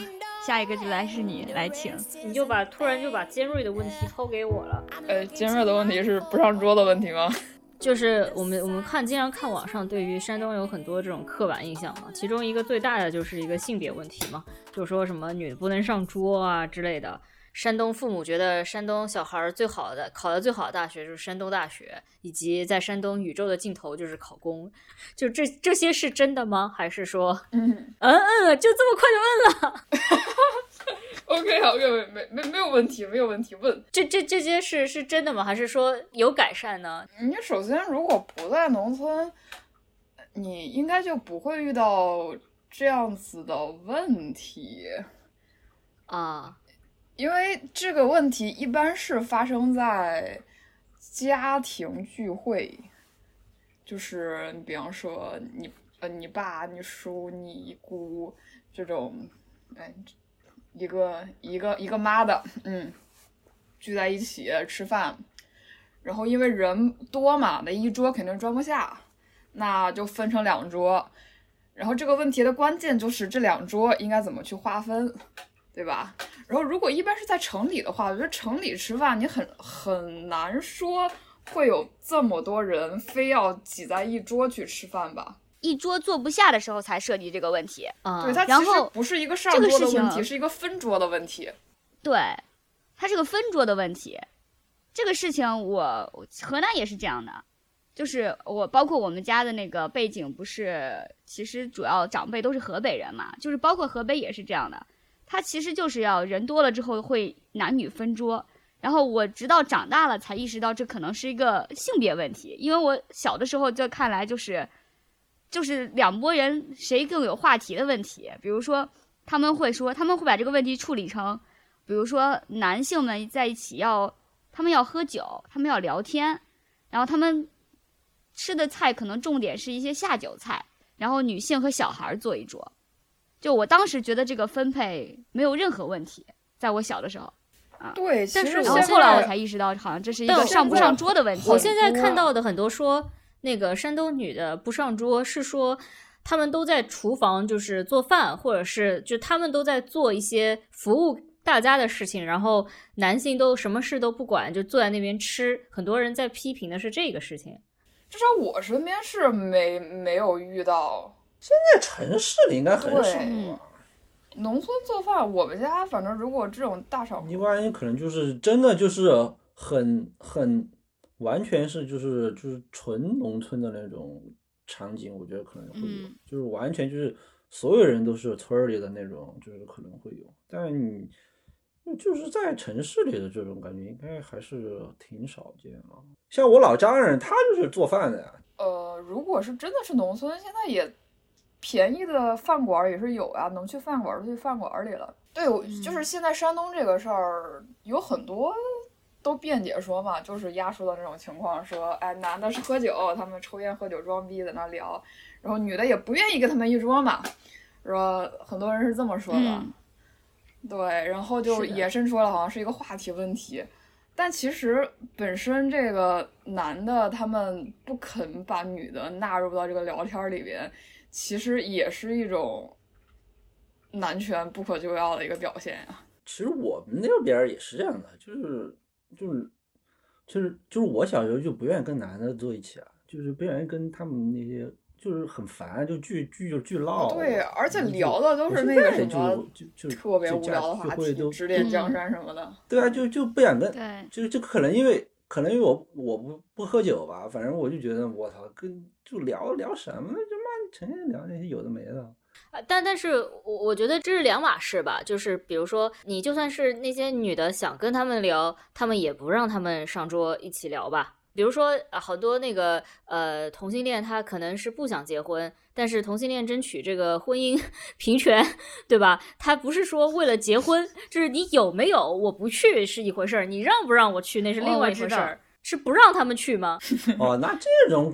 [SPEAKER 1] 下一个就来是你来请。
[SPEAKER 2] 你就把突然就把尖锐的问题抛给我了。
[SPEAKER 3] 呃，尖锐的问题是不上桌的问题吗？
[SPEAKER 2] 就是我们我们看经常看网上对于山东有很多这种刻板印象嘛，其中一个最大的就是一个性别问题嘛，就说什么女的不能上桌啊之类的。山东父母觉得山东小孩最好的考的最好的大学就是山东大学，以及在山东宇宙的尽头就是考公，就这这些是真的吗？还是说，
[SPEAKER 3] 嗯
[SPEAKER 2] 嗯嗯，就这么快就问了？
[SPEAKER 3] OK，好，没没没没没有问题，没有问题，问。
[SPEAKER 2] 这这这些是是真的吗？还是说有改善呢？
[SPEAKER 3] 你首先如果不在农村，你应该就不会遇到这样子的问题，
[SPEAKER 2] 啊，
[SPEAKER 3] 因为这个问题一般是发生在家庭聚会，就是你比方说你呃你爸、你叔、你姑这种，哎，一个一个一个妈的，嗯，聚在一起吃饭，然后因为人多嘛，那一桌肯定装不下，那就分成两桌。然后这个问题的关键就是这两桌应该怎么去划分，对吧？然后如果一般是在城里的话，我觉得城里吃饭你很很难说会有这么多人非要挤在一桌去吃饭吧？
[SPEAKER 1] 一桌坐不下的时候才涉及这个问题。
[SPEAKER 2] 啊，
[SPEAKER 3] 对，它其实
[SPEAKER 1] 然后
[SPEAKER 3] 不是一个上
[SPEAKER 1] 这个事情
[SPEAKER 3] 桌的问题，是一个分桌的问题。
[SPEAKER 1] 对，它是个分桌的问题。这个事情我河南也是这样的，就是我包括我们家的那个背景，不是其实主要长辈都是河北人嘛，就是包括河北也是这样的。他其实就是要人多了之后会男女分桌，然后我直到长大了才意识到这可能是一个性别问题，因为我小的时候就看来就是就是两拨人谁更有话题的问题，比如说他们会说他们会把这个问题处理成。比如说男性们在一起要，他们要喝酒，他们要聊天，然后他们吃的菜可能重点是一些下酒菜，然后女性和小孩坐一桌。就我当时觉得这个分配没有任何问题，在我小的时候，啊。
[SPEAKER 3] 对，其
[SPEAKER 2] 但是
[SPEAKER 1] 后后来我才意识到，好像这是一个上不上桌的问题。
[SPEAKER 2] 我现在看到的很多说那个山东女的不上桌，是说他们都在厨房就是做饭，或者是就他们都在做一些服务大家的事情，然后男性都什么事都不管，就坐在那边吃。很多人在批评的是这个事情。
[SPEAKER 3] 至少我身边是没没有遇到。
[SPEAKER 4] 在城市里应该很少吧。
[SPEAKER 3] 农村做饭，我们家反正如果这种大炒
[SPEAKER 4] 一
[SPEAKER 3] 合，
[SPEAKER 4] 般可能就是真的就是很很完全是就是就是纯农村的那种场景，我觉得可能会有，
[SPEAKER 1] 嗯
[SPEAKER 4] 就是完全就是所有人都是村儿里的那种，就是可能会有，但你就是在城市里的这种感觉，应该还是挺少见啊。像我老家人，他就是做饭的呀，
[SPEAKER 3] 呃，如果是真的是农村，现在也便宜的饭馆儿也是有啊，能去饭馆儿就去饭馆儿里了。对，我就是现在山东这个事儿，有很多都辩解说嘛，就是压缩的那种情况，说哎，男的是喝酒，他们抽烟喝酒装逼在那聊，然后女的也不愿意跟他们一桌嘛，说很多人是这么说的。
[SPEAKER 1] 嗯
[SPEAKER 3] 对，然后就延伸出来，好像是一个话题问题。但其实本身这个男的他们不肯把女的纳入到这个聊天里边，其实也是一种男权不可救药的一个表现呀。
[SPEAKER 4] 其实我们那边也是这样的，就是就是就是就是我小时候就不愿意跟男的坐一起啊，就是不愿意跟他们那些，就是很烦，就巨巨就巨唠。
[SPEAKER 3] 对，而且聊的都是那个什么
[SPEAKER 4] 就就
[SPEAKER 3] 特别无聊的话题，指点江
[SPEAKER 1] 嗯
[SPEAKER 3] 山什么的。
[SPEAKER 4] 对啊，就就不想跟，
[SPEAKER 1] 对
[SPEAKER 4] 就就可能因为可能因为我我不不喝酒吧，反正我就觉得我操，跟就聊聊什么呢？就妈成天聊那些有的没的。
[SPEAKER 2] 啊，但但是我我觉得这是两码事吧，就是比如说你就算是那些女的想跟他们聊，他们也不让他们上桌一起聊吧。比如说啊，好多那个呃同性恋，他可能是不想结婚，但是同性恋争取这个婚姻 平权，对吧？他不是说为了结婚，就是你有没有我不去是一回事儿，你让不让我去那是
[SPEAKER 1] 哦
[SPEAKER 2] 另外一回事儿，是不让他们去吗？
[SPEAKER 4] 哦，那这种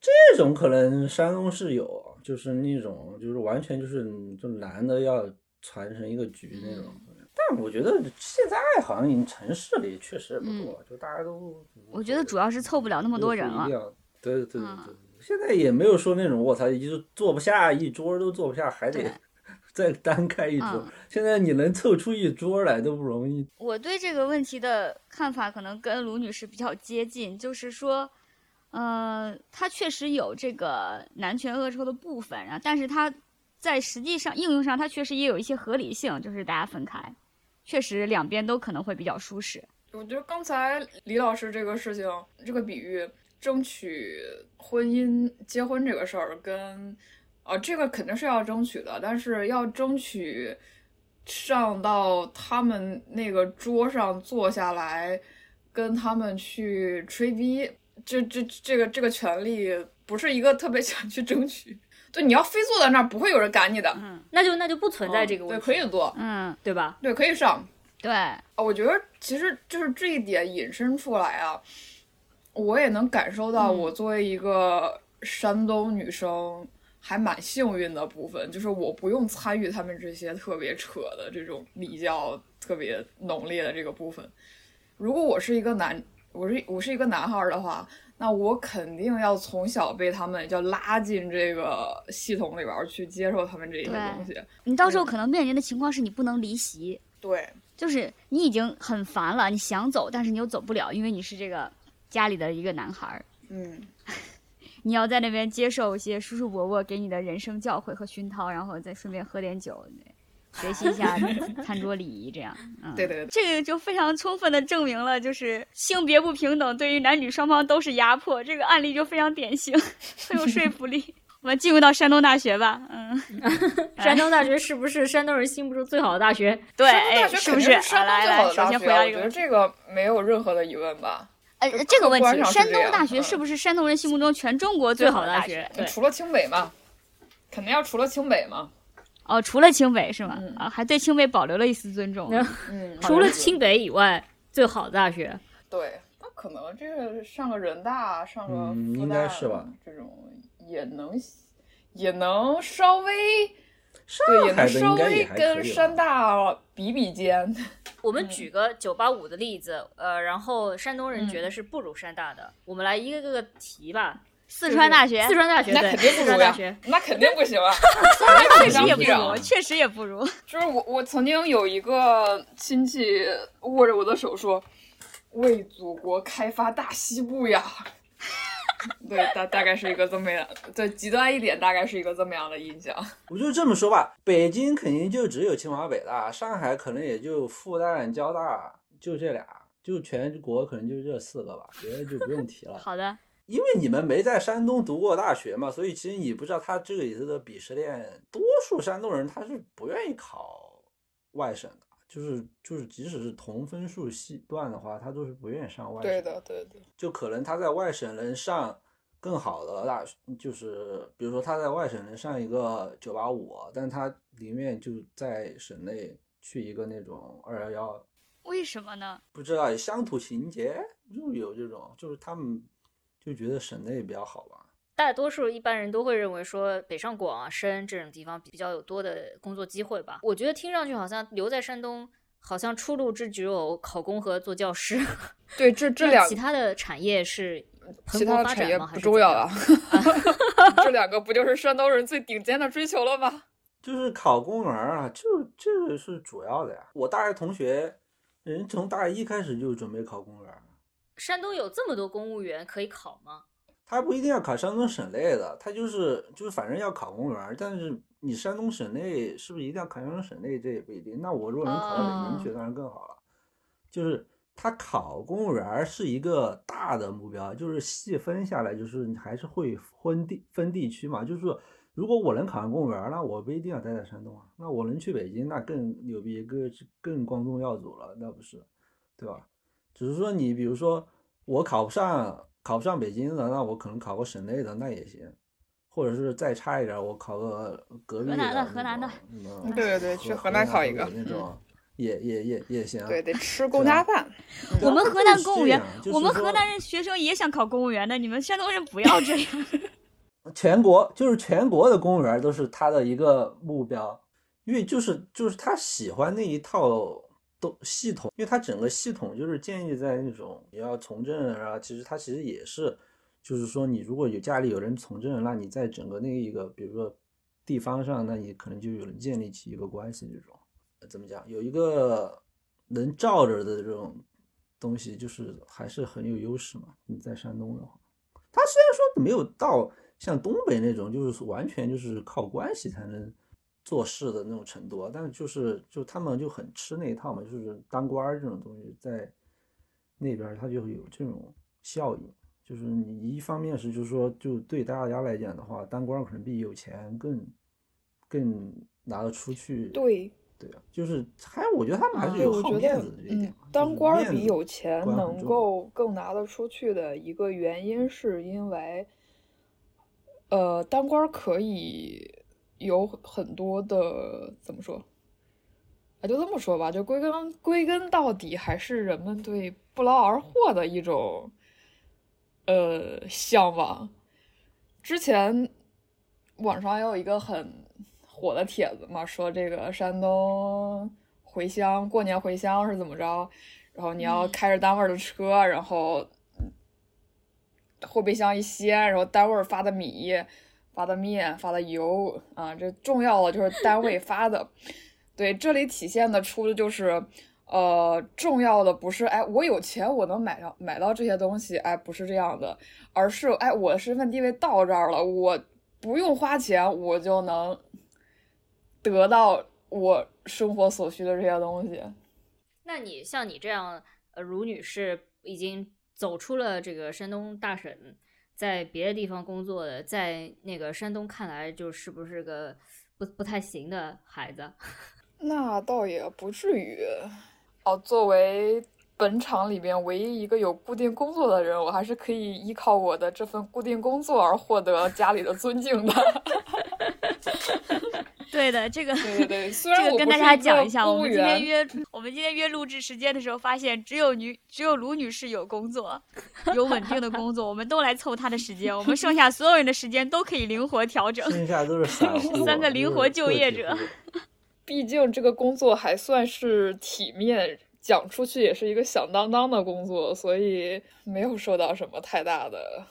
[SPEAKER 4] 这种可能山东是有，就是那种就是完全就是就男的要传承一个局那种。
[SPEAKER 1] 嗯
[SPEAKER 4] 但我觉得现在好像城市里确实不多，就大家都
[SPEAKER 1] 我觉得主要是凑不了那么多人了。
[SPEAKER 4] 对对对对
[SPEAKER 1] 嗯，
[SPEAKER 4] 现在也没有说那种我操，就是坐不下一桌都坐不下，还得 再单开一桌
[SPEAKER 1] 嗯。
[SPEAKER 4] 现在你能凑出一桌来都不容易。
[SPEAKER 1] 我对这个问题的看法可能跟卢女士比较接近，就是说，呃，它确实有这个男权恶臭的部分啊，但是它在实际上应用上，它确实也有一些合理性，就是大家分开，确实两边都可能会比较舒适。
[SPEAKER 3] 我觉得刚才李老师这个事情，这个比喻，争取婚姻、结婚这个事儿，跟呃，这个肯定是要争取的，但是要争取上到他们那个桌上坐下来，跟他们去吹逼，这这这个这个权利不是一个特别想去争取。对，你要非坐在那儿，不会有人赶你的。
[SPEAKER 1] 嗯
[SPEAKER 2] 那就那就不存在这个问题，对
[SPEAKER 3] 可以坐，
[SPEAKER 1] 嗯，
[SPEAKER 2] 对吧？
[SPEAKER 3] 对，可以上。
[SPEAKER 1] 对，
[SPEAKER 3] 啊，我觉得其实就是这一点引申出来啊，我也能感受到，
[SPEAKER 1] 嗯
[SPEAKER 3] 我作为一个山东女生，还蛮幸运的部分，就是我不用参与他们这些特别扯的这种礼教特别浓烈的这个部分。如果我是一个男，我是我是一个男孩儿的话，那我肯定要从小被他们就拉进这个系统里边儿去接受他们这些东西。
[SPEAKER 1] 你到时候可能面临的情况是你不能离席，
[SPEAKER 3] 对，
[SPEAKER 1] 就是你已经很烦了，你想走，但是你又走不了，因为你是这个家里的一个男孩儿。
[SPEAKER 3] 嗯。
[SPEAKER 1] 你要在那边接受一些叔叔伯伯给你的人生教诲和熏陶，然后再顺便喝点酒，学习一下餐桌礼仪，这样。嗯，
[SPEAKER 3] 对对对
[SPEAKER 1] 这个就非常充分的证明了，就是性别不平等对于男女双方都是压迫，这个案例就非常典型，很有说服力。我们进入到山东大学吧，嗯，
[SPEAKER 2] 山东大学是不是山东人心目中最好的大学？
[SPEAKER 1] 对，
[SPEAKER 3] 山东大
[SPEAKER 1] 哎，
[SPEAKER 3] 学
[SPEAKER 1] 是不是？
[SPEAKER 3] 山东最好的大学啊，我觉得
[SPEAKER 1] 回答这个问题。
[SPEAKER 3] 这个没有任何的疑问吧。
[SPEAKER 1] 呃，这个问题，山东大学是不是山东人心目中全中国
[SPEAKER 2] 最
[SPEAKER 1] 好
[SPEAKER 2] 的大学？对，
[SPEAKER 3] 除了清北嘛，肯定要除了清北嘛。
[SPEAKER 1] 哦，除了清北是吗？
[SPEAKER 3] 嗯
[SPEAKER 1] 啊，还对清北保留了一丝尊重。
[SPEAKER 2] 除了清北以外，最好的大学。
[SPEAKER 3] 对，那可能这个上个人大，上个
[SPEAKER 4] 嗯应
[SPEAKER 3] 复旦
[SPEAKER 4] 该是吧
[SPEAKER 3] 这种也能也能稍微
[SPEAKER 4] 上
[SPEAKER 3] 对，也
[SPEAKER 4] 海
[SPEAKER 3] 能稍微跟山大比比肩。
[SPEAKER 2] 我们
[SPEAKER 3] 嗯
[SPEAKER 2] 举个九八五的例子，呃，然后山东人
[SPEAKER 3] 嗯
[SPEAKER 2] 觉得是不如山大的，我们来一个个个提吧。
[SPEAKER 1] 四川大学，
[SPEAKER 2] 四川大学，
[SPEAKER 3] 那肯定不如呀
[SPEAKER 2] 川大学，，
[SPEAKER 3] 那肯定不行啊！
[SPEAKER 1] 确实也不如，确实也不如。
[SPEAKER 3] 就是我，我曾经有一个亲戚握着我的手说：“为祖国开发大西部呀！”对，大大概是一个这么样，对，极端一点，大概是一个这么样的印象。
[SPEAKER 4] 我就这么说吧，北京肯定就只有清华北大，上海可能也就复旦、交大，就这俩，就全国可能就这四个吧，别的就不用提了。
[SPEAKER 1] 好的，
[SPEAKER 4] 因为你们没在山东读过大学嘛，所以其实你不知道他这个里头的鄙视链。多数山东人他是不愿意考外省的，就是就是，即使是同分数系段的话，他都是不愿意上外省。
[SPEAKER 3] 对的，对的，
[SPEAKER 4] 就可能他在外省能上更好的大学，就是比如说他在外省能上一个九八五，但他宁愿就在省内去一个那种二幺幺，
[SPEAKER 1] 为什么呢？
[SPEAKER 4] 不知道乡土情节就有这种，就是他们就觉得省内比较好吧。
[SPEAKER 2] 大多数一般人都会认为说北上广啊、深这种地方比较有多的工作机会吧。我觉得听上去好像留在山东，好像出路只只有考公和做教师。
[SPEAKER 3] 对，这这
[SPEAKER 2] 那
[SPEAKER 3] 两
[SPEAKER 2] 其他的产业是
[SPEAKER 3] 其他的产业
[SPEAKER 2] 吗？还
[SPEAKER 3] 不重要啊。这两个不就是山东人最顶尖的追求了吗？
[SPEAKER 4] 就是考公务员啊，就这个是主要的呀。我大学同学，人从大一开始就准备考公务员，
[SPEAKER 2] 山东有这么多公务员可以考吗？
[SPEAKER 4] 他不一定要考山东省内的，他就是就是反正要考公务员，但是你山东省内是不是一定要考山东省内，这也不一定。那我如果能考到北京去，当然更好了。就是他考公务员是一个大的目标，就是细分下来，就是你还是会分地分地区嘛。就是说，如果我能考上公务员，那我不一定要待在山东啊，那我能去北京，那更牛逼，更更光宗耀祖了，那不是，对吧？只是说你比如说我考不上。考不上北京的，那我可能考个省内的那也行，或者是再差一点，我考个隔壁
[SPEAKER 1] 河南的
[SPEAKER 4] 的
[SPEAKER 1] 河南的
[SPEAKER 3] 对对对去
[SPEAKER 4] 河
[SPEAKER 3] 河南考一个
[SPEAKER 4] 那种，也也也也行。
[SPEAKER 3] 对，得 吃公家饭。
[SPEAKER 1] 我们河南公务员我们河南人学生也想考公务员的，你们山东人不要这样。
[SPEAKER 4] 全国就是全国的公务员都是他的一个目标，因为就是就是他喜欢那一套都系统，因为他整个系统就是建立在那种你要从政啊，其实他其实也是，就是说你如果有家里有人从政，那你在整个那一个比如说地方上，那你可能就有人建立起一个关系，这种怎么讲，有一个能罩着的这种东西，就是还是很有优势嘛。你在山东的话，他虽然说没有到。像东北那种，就是完全就是靠关系才能做事的那种程度，但是就是就他们就很吃那一套嘛，就是当官儿这种东西在那边他就有这种效应，就是你一方面是就是说就对大家来讲的话，当官可能比有钱更更拿得出去。
[SPEAKER 3] 对，
[SPEAKER 4] 对啊，就是还我觉得他们还是，有好面子的这一
[SPEAKER 3] 嗯
[SPEAKER 4] 点嘛。，
[SPEAKER 3] 当官比有钱能够更拿得出去的一个原因，是因为，呃，当官可以有很多的怎么说？啊，就这么说吧，就归根归根到底，还是人们对不劳而获的一种呃向往。之前网上也有一个很火的帖子嘛，说这个山东回乡过年回乡是怎么着，然后你要
[SPEAKER 1] 嗯
[SPEAKER 3] 开着单位的车，然后嗯后备箱一掀，然后单位发的米、发的面、发的油啊，这重要的就是单位发的。对，这里体现的出的就是，呃，重要的不是哎，我有钱我能买到买到这些东西，哎，不是这样的，而是哎，我的身份地位到这儿了，我不用花钱，我就能得到我生活所需的这些东西。
[SPEAKER 2] 那你像你这样，呃，卢女士已经走出了这个山东大省，在别的地方工作的，在那个山东看来，就是不是个不不太行的孩子？
[SPEAKER 3] 那倒也不至于。哦，作为本厂里边唯一一个有固定工作的人，我还是可以依靠我的这份固定工作而获得家里的尊敬的。
[SPEAKER 1] 对的，这个
[SPEAKER 3] 对对对，虽然
[SPEAKER 1] 这个跟大家讲一下，我们今天约 我们今天约录制时间的时候，发现只有女只有卢女士有工作，有稳定的工作，我们都来凑她的时间，我们剩下所有人的时间都可以灵活调整。
[SPEAKER 4] 剩下都是散户，
[SPEAKER 1] 三个灵活就业者
[SPEAKER 3] 毕竟这个工作还算是体面讲出去也是一个响当当的工作，所以没有受到什么太大的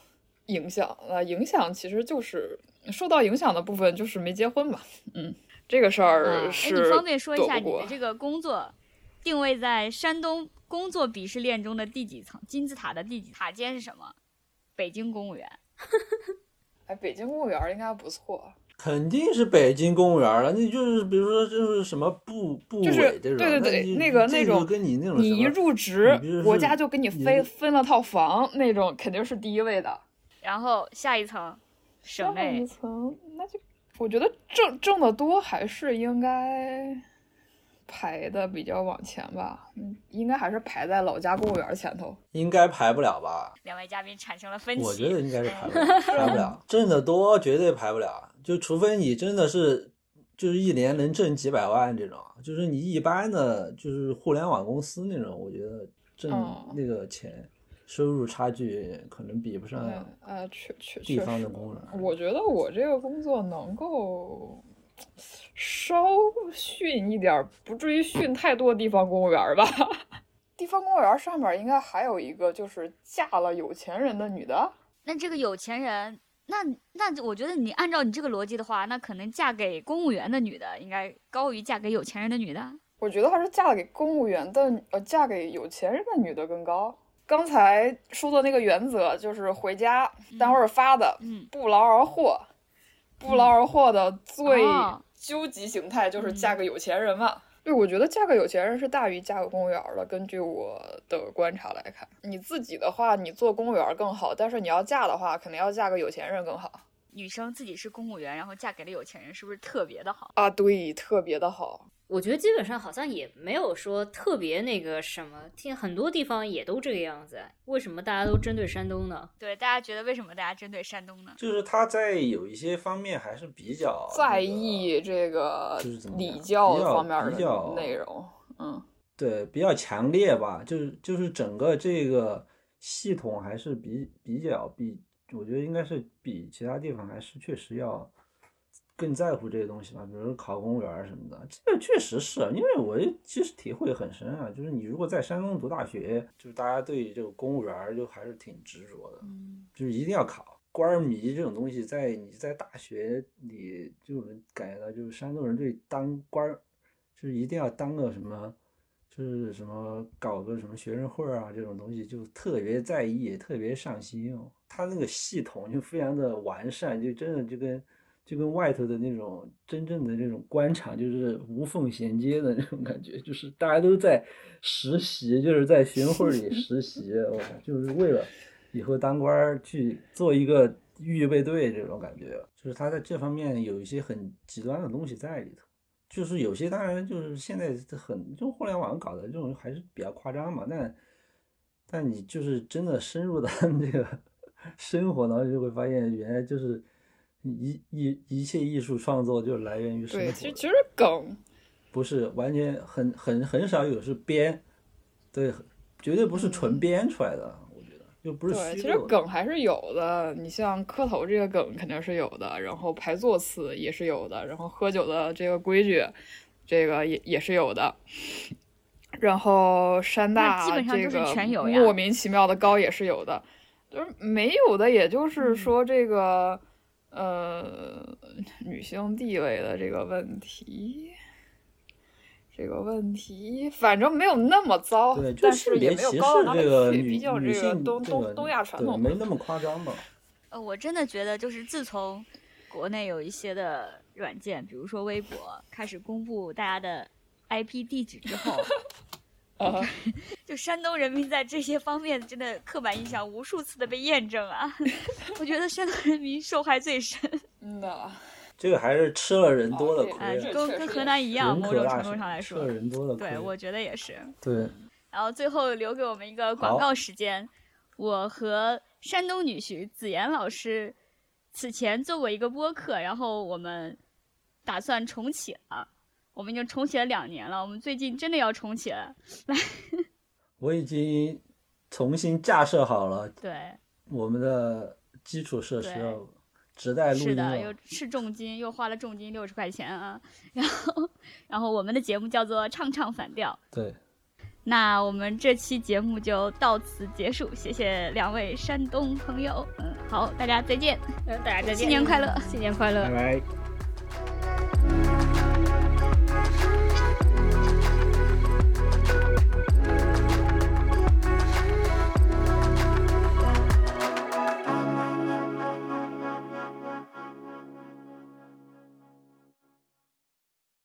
[SPEAKER 3] 影响。那影响其实就是受到影响的部分就是没结婚吧，嗯，这个事
[SPEAKER 1] 啊
[SPEAKER 3] 儿
[SPEAKER 1] 哎，
[SPEAKER 3] 是
[SPEAKER 1] 你方便说一下你的这个工作定位在山东工作鄙视链中的第几层？金字塔的第几塔尖是什么？北京公务员。
[SPEAKER 3] 哎，北京公务员应该不错，
[SPEAKER 4] 肯定是北京公务员了，那就是比如说就是什么部部
[SPEAKER 3] 就是
[SPEAKER 4] 委这种，
[SPEAKER 3] 对对对
[SPEAKER 4] 你
[SPEAKER 3] 那个那种
[SPEAKER 4] 跟你那种
[SPEAKER 3] 你一入职国家就给你
[SPEAKER 4] 你
[SPEAKER 3] 分分了套房，那种肯定是第一位的。
[SPEAKER 1] 然后下一层，省
[SPEAKER 3] 上一层，那就我觉得挣挣得多还是应该排的比较往前吧，嗯，应该还是排在老家公务员前头。
[SPEAKER 4] 应该排不了吧？
[SPEAKER 1] 两位嘉宾产生了分歧。
[SPEAKER 4] 我觉得应该是排不了，排不了，挣得多绝对排不了，就除非你真的是就是一年能挣几百万这种，就是你一般的就是互联网公司那种，我觉得挣
[SPEAKER 3] 哦
[SPEAKER 4] 那个钱收入差距可能比不上
[SPEAKER 3] 嗯呃，确确
[SPEAKER 4] 地
[SPEAKER 3] 确实
[SPEAKER 4] 方的公务员。
[SPEAKER 3] 我觉得我这个工作能够稍逊一点儿，不至于逊太多地方公务员吧。地方公务员上面应该还有一个，就是嫁了有钱人的女的。
[SPEAKER 1] 那这个有钱人，那那我觉得你按照你这个逻辑的话，那可能嫁给公务员的女的应该高于嫁给有钱人的女的。
[SPEAKER 3] 我觉得还是嫁给公务员的，呃，嫁给有钱人的女的更高。刚才说的那个原则就是回家单位儿发的，
[SPEAKER 1] 嗯，
[SPEAKER 3] 不劳而获。不劳而获的最
[SPEAKER 1] 哦
[SPEAKER 3] 究极形态就是
[SPEAKER 1] 嗯
[SPEAKER 3] 嫁个有钱人嘛。对，我觉得嫁个有钱人是大于嫁个公务员儿的。根据我的观察来看，你自己的话，你做公务员儿更好，但是你要嫁的话，肯定要嫁个有钱人更好
[SPEAKER 1] 女生自己是公务员，然后嫁给了有钱人，是不是特别的好？
[SPEAKER 3] 啊。对，特别的好。
[SPEAKER 2] 我觉得基本上好像也没有说特别那个什么，听很多地方也都这个样子。为什么大家都针对山东呢？
[SPEAKER 1] 对，大家觉得为什么大家针对山东呢？
[SPEAKER 4] 就是他在有一些方面还是比较
[SPEAKER 3] 在
[SPEAKER 4] 那个
[SPEAKER 3] 意这个
[SPEAKER 4] 就是怎么
[SPEAKER 3] 礼教
[SPEAKER 4] 比较
[SPEAKER 3] 方面的内容，嗯，
[SPEAKER 4] 对，比较强烈吧，就是就是整个这个系统还是比比较比，我觉得应该是比其他地方还是确实要更在乎这些东西吧，比如说考公务员什么的，这个确实是因为我其实体会很深啊，就是你如果在山东读大学，就是大家对这个公务员就还是挺执着的，
[SPEAKER 1] 嗯，
[SPEAKER 4] 就是一定要考。官迷这种东西，在你在大学里就能感觉到，就是山东人对当官儿，就是一定要当个什么，就是什么搞个什么学生会啊这种东西，就特别在意，特别上心哦。他那个系统就非常的完善，就真的就跟就跟外头的那种真正的那种官场就是无缝衔接的那种感觉，就是大家都在实习，就是在学生会里 实习，我靠就是为了。以后当官去做一个预备队这种感觉，就是他在这方面有一些很极端的东西在里头。就是有些当然就是现在很就互联网搞的这种还是比较夸张嘛，但但你就是真的深入到 这个生活，然后就会发现原来就是一一一切艺术创作就来源于生活
[SPEAKER 3] 对，其实其实梗
[SPEAKER 4] 不是完全很很很少有是编，对，绝对不是纯编出来的，我觉得又不是
[SPEAKER 3] 嗯对，其实。梗还是有的。你像磕头这个梗肯定是有的，然后排座次也是有的，然后喝酒的这个规矩，这个也也是有的。然后山
[SPEAKER 1] 那
[SPEAKER 3] 大
[SPEAKER 1] 基本上就是
[SPEAKER 3] 这个
[SPEAKER 1] 全有
[SPEAKER 3] 莫名其妙的高也是有的，就是没有的，也就是
[SPEAKER 1] 嗯
[SPEAKER 3] 说这个、呃女性地位的这个问题。这个问题反正没有那么糟，
[SPEAKER 4] 对，就
[SPEAKER 3] 但
[SPEAKER 4] 是
[SPEAKER 3] 是也没有高到哪里
[SPEAKER 4] 视这个
[SPEAKER 3] 去。
[SPEAKER 4] 女
[SPEAKER 3] 毕竟这个
[SPEAKER 4] 性这个
[SPEAKER 3] 东东东亚传统
[SPEAKER 4] 没那么夸张吧？
[SPEAKER 1] 呃，我真的觉得就是自从国内有一些的软件，比如说微博，开始公布大家的 IP 地址之后，
[SPEAKER 3] 啊，
[SPEAKER 1] 就山东人民在这些方面真的刻板印象无数次的被验证啊！我觉得山东人民受害最深，
[SPEAKER 3] 嗯呐，
[SPEAKER 4] 这个还是吃了人多的亏啊，
[SPEAKER 3] 这
[SPEAKER 1] 跟跟河南一样，某种程度上来说
[SPEAKER 4] 吃了，人多的亏。
[SPEAKER 1] 对，我觉得也是。
[SPEAKER 4] 对
[SPEAKER 1] 然后最后留给我们一个广告时间，我和山东女婿子妍老师此前做过一个播客，然后我们打算重启了。我们已经重启了两年了，我们最近真的要重启了。
[SPEAKER 4] 来 我已经重新架设好了
[SPEAKER 1] 对，
[SPEAKER 4] 我们的基础设施直带录音
[SPEAKER 1] 是的，又
[SPEAKER 4] 了。
[SPEAKER 1] 是重金，又花了重金六十块钱啊。然后，然后我们的节目叫做《唱唱反调》。
[SPEAKER 4] 对，
[SPEAKER 1] 那我们这期节目就到此结束，谢谢两位山东朋友。嗯，好，大家再见，
[SPEAKER 2] 嗯大家再见，
[SPEAKER 1] 新年快乐
[SPEAKER 2] 新年快乐
[SPEAKER 4] 拜。拜。